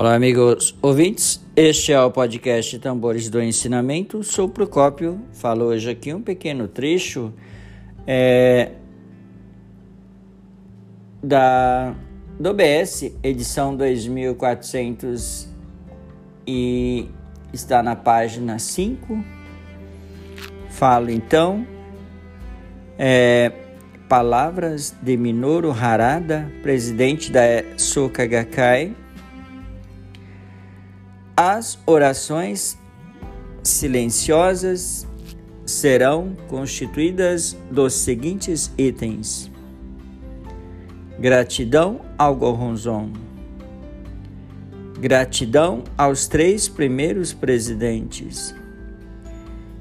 Olá, amigos ouvintes. Este é o podcast Tambores do Ensinamento. Sou Procópio. Falo hoje aqui um pequeno trecho é, da do BS, edição 2400 e está na página 5. Falo então é, palavras de Minoru Harada, presidente da Soka Gakkai as orações silenciosas serão constituídas dos seguintes itens: gratidão ao Goronzon, gratidão aos três primeiros presidentes.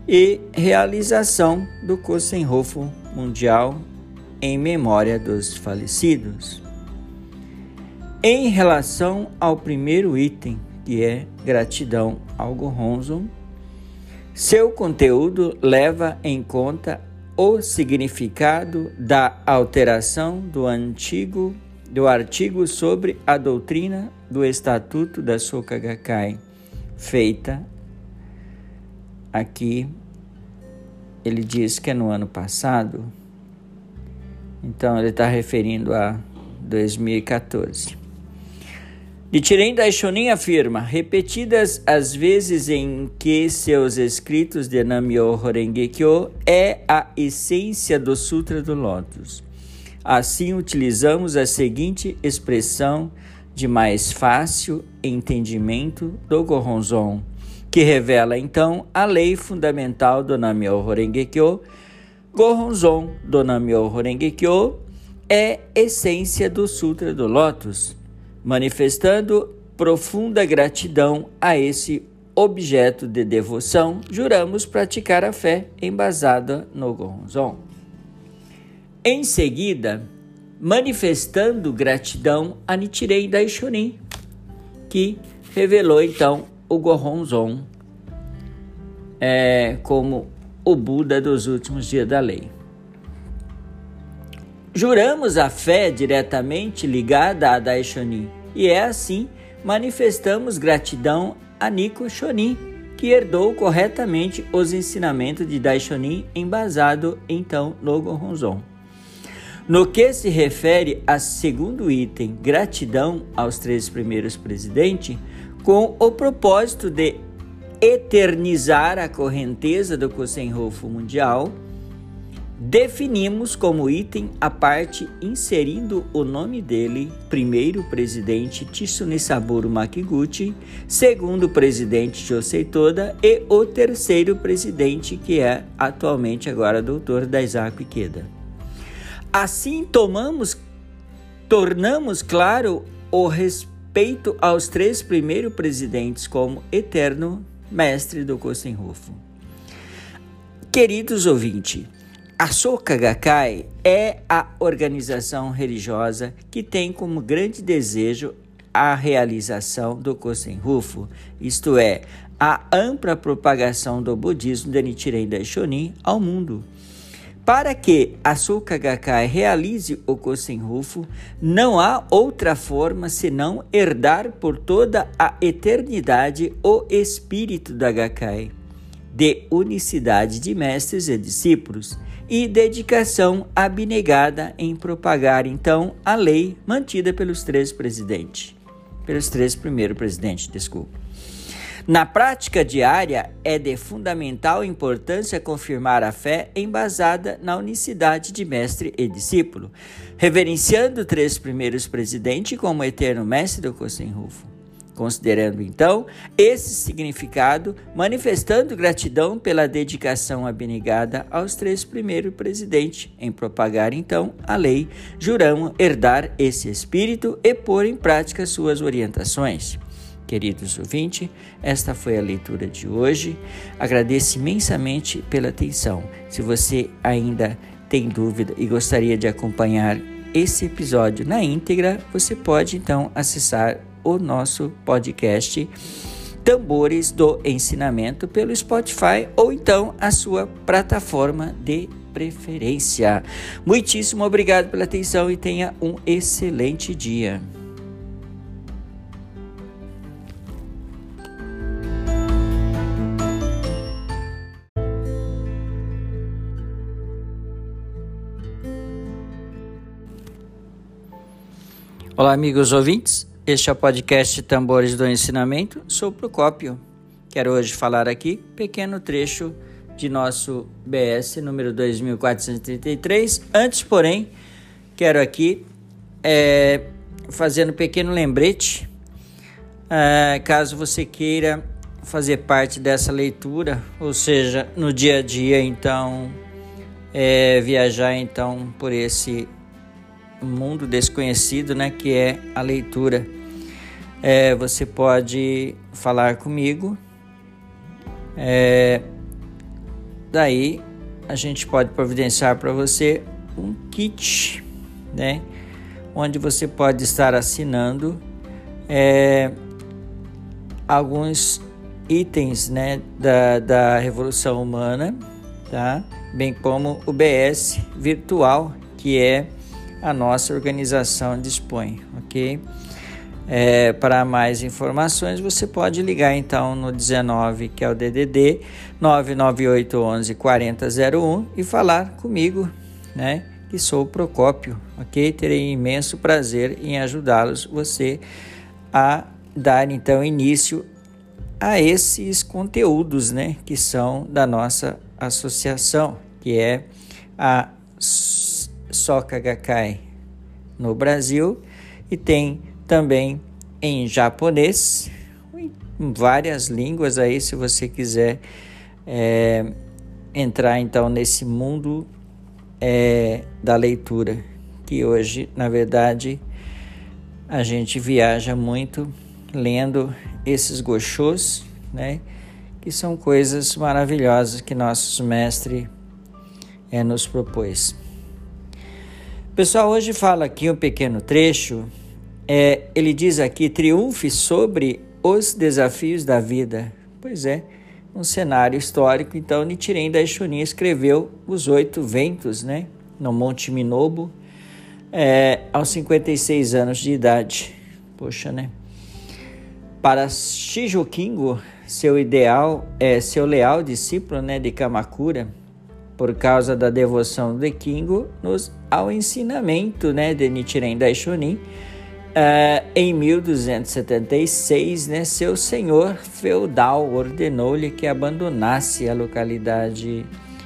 E realização do Kosenhofo Mundial em memória dos falecidos. Em relação ao primeiro item, que é Gratidão ao Goronzo. Seu conteúdo leva em conta o significado da alteração do antigo do artigo sobre a doutrina do Estatuto da Soka Gakkai, feita aqui ele diz que é no ano passado. Então ele está referindo a 2014. Nichiren Daishonin afirma, repetidas as vezes em que seus escritos de Namyo Horengekyo é a essência do Sutra do Lótus. Assim utilizamos a seguinte expressão de mais fácil entendimento do Goronzon, que revela então a lei fundamental do Namyo Horengekyo. Goronzon do Namyo Horengekyo é essência do Sutra do Lótus manifestando profunda gratidão a esse objeto de devoção, juramos praticar a fé embasada no Gonzon. Em seguida, manifestando gratidão a Nichiren Daishonin, que revelou então o Goronzon é, como o Buda dos últimos dias da lei. Juramos a fé diretamente ligada a Daishonin e é assim manifestamos gratidão a Nico Shonin, que herdou corretamente os ensinamentos de Daishonin embasado então no Goronzon. No que se refere a segundo item, gratidão aos três primeiros presidentes, com o propósito de eternizar a correnteza do Kosenhofu Mundial, Definimos como item a parte inserindo o nome dele, primeiro presidente Tsune Saburo Makiguchi, segundo presidente Josei Toda e o terceiro presidente que é atualmente agora doutor Daisaku Ikeda. Assim tomamos, tornamos claro o respeito aos três primeiros presidentes como eterno mestre do Kosenhofu. Queridos ouvintes, a Soka Gakkai é a organização religiosa que tem como grande desejo a realização do Kosen-Rufo, isto é, a ampla propagação do budismo de Nichiren Daishonin ao mundo. Para que a Soka Gakkai realize o Kosen-Rufo, não há outra forma senão herdar por toda a eternidade o espírito da Gakkai, de unicidade de mestres e discípulos e dedicação abnegada em propagar então a lei mantida pelos três presidentes, pelos três primeiros presidentes, desculpa. Na prática diária, é de fundamental importância confirmar a fé embasada na unicidade de mestre e discípulo, reverenciando três primeiros presidentes como eterno mestre do Kosenrufo Considerando então esse significado, manifestando gratidão pela dedicação abnegada aos três primeiros presidentes em propagar então a lei, juramos herdar esse espírito e pôr em prática suas orientações. Queridos ouvintes, esta foi a leitura de hoje. Agradeço imensamente pela atenção. Se você ainda tem dúvida e gostaria de acompanhar esse episódio na íntegra, você pode então acessar o nosso podcast Tambores do Ensinamento pelo Spotify ou então a sua plataforma de preferência. Muitíssimo obrigado pela atenção e tenha um excelente dia. Olá, amigos ouvintes. Este é o podcast Tambores do Ensinamento. Sou Procópio. Quero hoje falar aqui pequeno trecho de nosso BS número 2433. Antes, porém, quero aqui é, fazer um pequeno lembrete. É, caso você queira fazer parte dessa leitura, ou seja, no dia a dia, então, é, viajar então por esse mundo desconhecido, né, que é a leitura. É, você pode falar comigo. É, daí a gente pode providenciar para você um kit, né, onde você pode estar assinando é, alguns itens, né, da, da Revolução Humana, tá? Bem como o BS virtual, que é a nossa organização dispõe, ok? É, para mais informações, você pode ligar então no 19, que é o DDD 998 11 4001 e falar comigo, né? Que sou o Procópio, ok? Terei imenso prazer em ajudá-los, você a dar então início a esses conteúdos, né? Que são da nossa associação, que é a Soka Gakkai no Brasil e tem também em japonês, em várias línguas aí, se você quiser é, entrar então nesse mundo é, da leitura, que hoje, na verdade, a gente viaja muito lendo esses gochôs, né? Que são coisas maravilhosas que nossos mestres é, nos propôs. Pessoal, hoje fala aqui um pequeno trecho. É, ele diz aqui: triunfe sobre os desafios da vida. Pois é, um cenário histórico. Então, Nichiren Daishonin escreveu Os Oito Ventos, né? No Monte Minobo, é, aos 56 anos de idade. Poxa, né? Para Shijo Kingo, seu ideal é seu leal discípulo, né, de Kamakura, por causa da devoção de Kingo nos, ao ensinamento né, de Nichiren Daishonin. Uh, em 1276, né, seu senhor feudal ordenou-lhe que abandonasse a localidade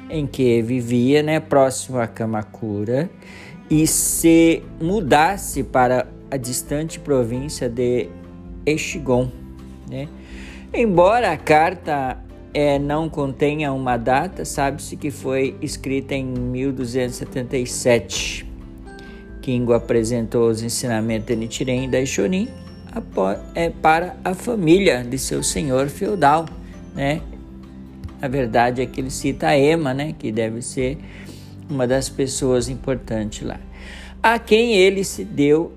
em que vivia, né, próximo a Kamakura, e se mudasse para a distante província de Echigon. Né? Embora a carta é, não contenha uma data, sabe-se que foi escrita em 1277. Kingo apresentou os ensinamentos de Nichiren e Daishonin é, para a família de seu senhor feudal, né? A verdade é que ele cita a Ema, né? Que deve ser uma das pessoas importantes lá. A quem ele se deu,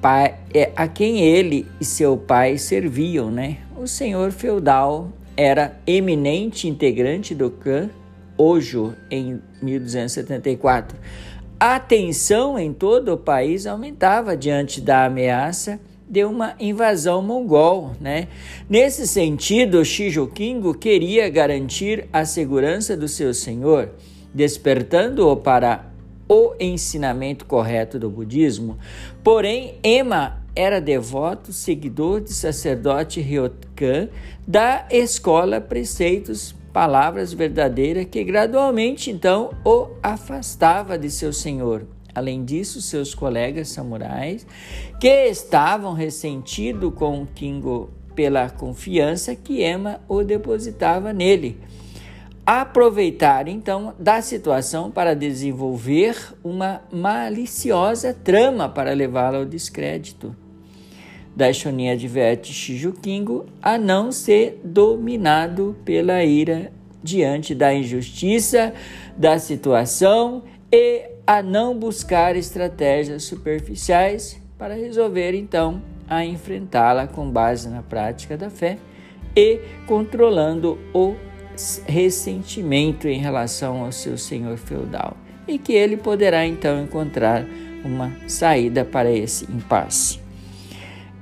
pai, é, a quem ele e seu pai serviam, né? O senhor feudal era eminente integrante do clã Ojo em 1274. A tensão em todo o país aumentava diante da ameaça de uma invasão mongol, né? Nesse sentido, Shijokingo queria garantir a segurança do seu senhor, despertando-o para o ensinamento correto do budismo. Porém, Ema era devoto seguidor de sacerdote Ryokan da escola Preceitos Palavras Verdadeiras, que gradualmente então o afastava de seu senhor. Além disso, seus colegas samurais, que estavam ressentidos com Kingo pela confiança que Emma o depositava nele, aproveitaram então da situação para desenvolver uma maliciosa trama para levá-lo ao descrédito. Daishonin adverte Shijukingo a não ser dominado pela ira diante da injustiça da situação e a não buscar estratégias superficiais para resolver então a enfrentá-la com base na prática da fé e controlando o ressentimento em relação ao seu senhor feudal e que ele poderá então encontrar uma saída para esse impasse.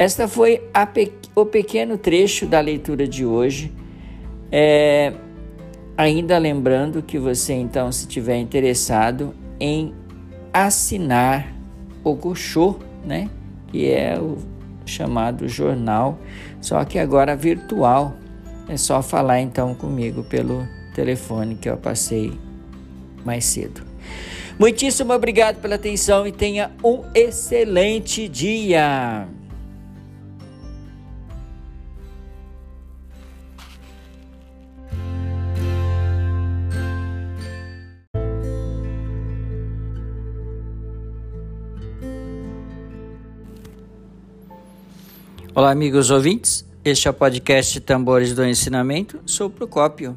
Esta foi pe o pequeno trecho da leitura de hoje. É, ainda lembrando que você, então, se tiver interessado em assinar o Goshô, né? que é o chamado jornal, só que agora virtual. É só falar então comigo pelo telefone que eu passei mais cedo. Muitíssimo obrigado pela atenção e tenha um excelente dia. Olá, amigos ouvintes. Este é o podcast Tambores do Ensinamento. Sou Procópio.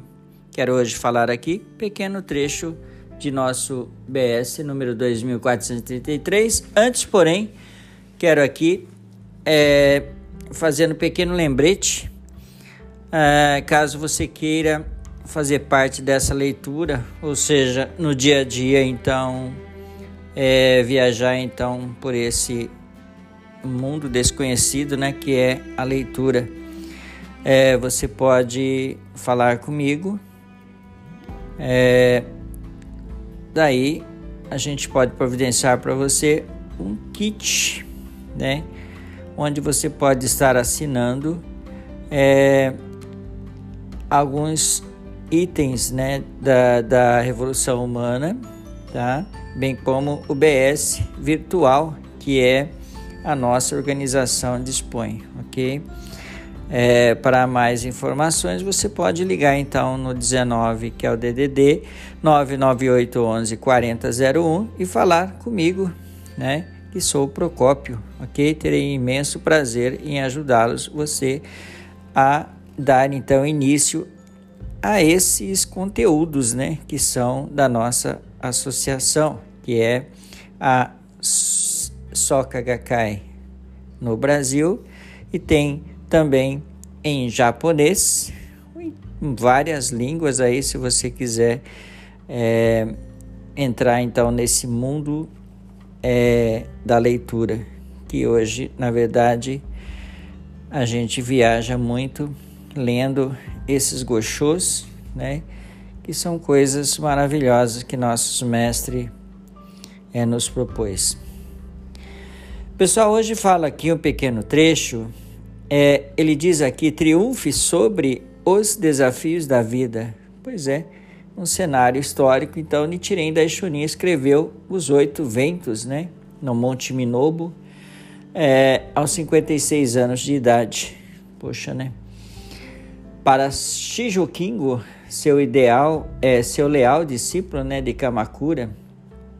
Quero hoje falar aqui pequeno trecho de nosso BS número 2433. Antes, porém, quero aqui é, fazer um pequeno lembrete, é, caso você queira fazer parte dessa leitura, ou seja, no dia a dia, então, é, viajar então por esse mundo desconhecido, né, que é a leitura. É, você pode falar comigo. É, daí a gente pode providenciar para você um kit, né, onde você pode estar assinando é, alguns itens, né, da, da Revolução Humana, tá? Bem como o BS virtual, que é a nossa organização dispõe, ok? É, para mais informações, você pode ligar então no 19, que é o DDD 998 11 4001 e falar comigo, né? Que sou o Procópio, ok? Terei imenso prazer em ajudá-los, você a dar então início a esses conteúdos, né? Que são da nossa associação, que é a Soka Gakkai no Brasil e tem também em japonês, em várias línguas aí, se você quiser é, entrar então nesse mundo é, da leitura, que hoje, na verdade, a gente viaja muito lendo esses gochôs, né? Que são coisas maravilhosas que nossos mestres é, nos propôs. Pessoal, hoje fala aqui um pequeno trecho. É, ele diz aqui: triunfe sobre os desafios da vida. Pois é, um cenário histórico. Então, Nichiren Daishonin escreveu Os Oito Ventos, né? No Monte Minobo, é, aos 56 anos de idade. Poxa, né? Para Shijo Kingo, seu ideal, é, seu leal discípulo né, de Kamakura,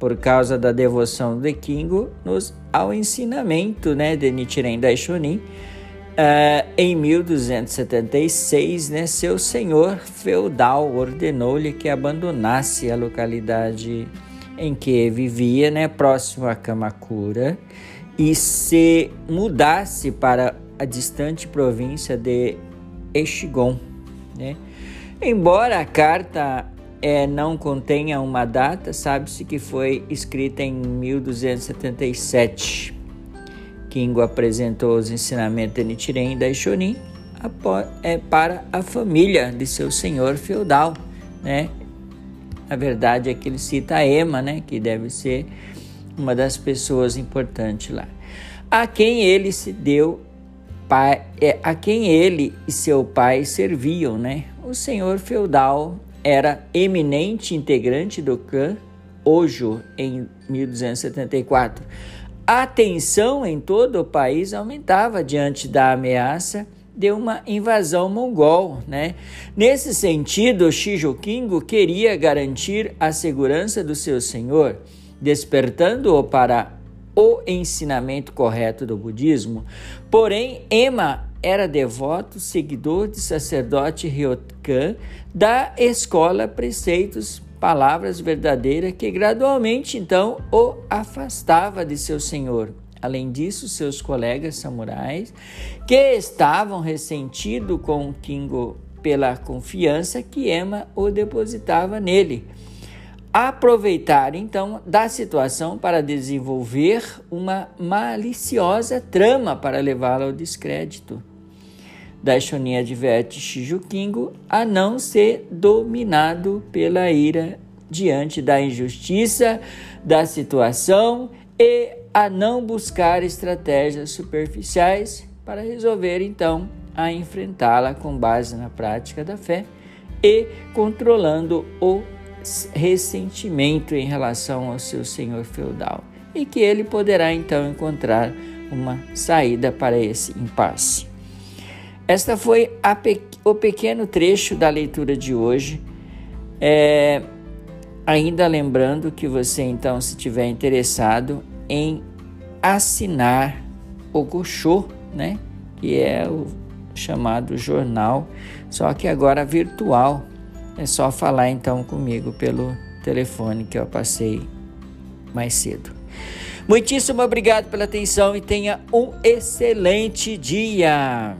por causa da devoção de Kingo nos, ao ensinamento né, de Nichiren Daishonin. Uh, em 1276, né, seu senhor feudal ordenou-lhe que abandonasse a localidade em que vivia, né, próximo a Kamakura, e se mudasse para a distante província de Echigon. Né? Embora a carta é, não contenha uma data, sabe-se que foi escrita em 1277. Kingo apresentou os ensinamentos de Nichiren e Daishonin é, para a família de seu senhor feudal, né? Na verdade é que ele cita a Ema, né? Que deve ser uma das pessoas importantes lá. A quem ele se deu pai, é, a quem ele e seu pai serviam, né? O senhor feudal era eminente integrante do clã Ojo em 1274. A tensão em todo o país aumentava diante da ameaça de uma invasão mongol, né? Nesse sentido, Shijokingo queria garantir a segurança do seu senhor, despertando-o para o ensinamento correto do budismo. Porém, Ema era devoto, seguidor de sacerdote Ryokan da escola Preceitos Palavras Verdadeiras, que gradualmente então o afastava de seu senhor. Além disso, seus colegas samurais, que estavam ressentidos com Kingo pela confiança que Emma o depositava nele, aproveitaram então da situação para desenvolver uma maliciosa trama para levá-lo ao descrédito. Daishonin adverte Shijukingo a não ser dominado pela ira diante da injustiça da situação e a não buscar estratégias superficiais para resolver então a enfrentá-la com base na prática da fé e controlando o ressentimento em relação ao seu senhor feudal, e que ele poderá então encontrar uma saída para esse impasse. Esta foi pe o pequeno trecho da leitura de hoje. É, ainda lembrando que você então, se tiver interessado em assinar o Goshô, né, que é o chamado jornal, só que agora virtual. É só falar então comigo pelo telefone que eu passei mais cedo. Muitíssimo obrigado pela atenção e tenha um excelente dia.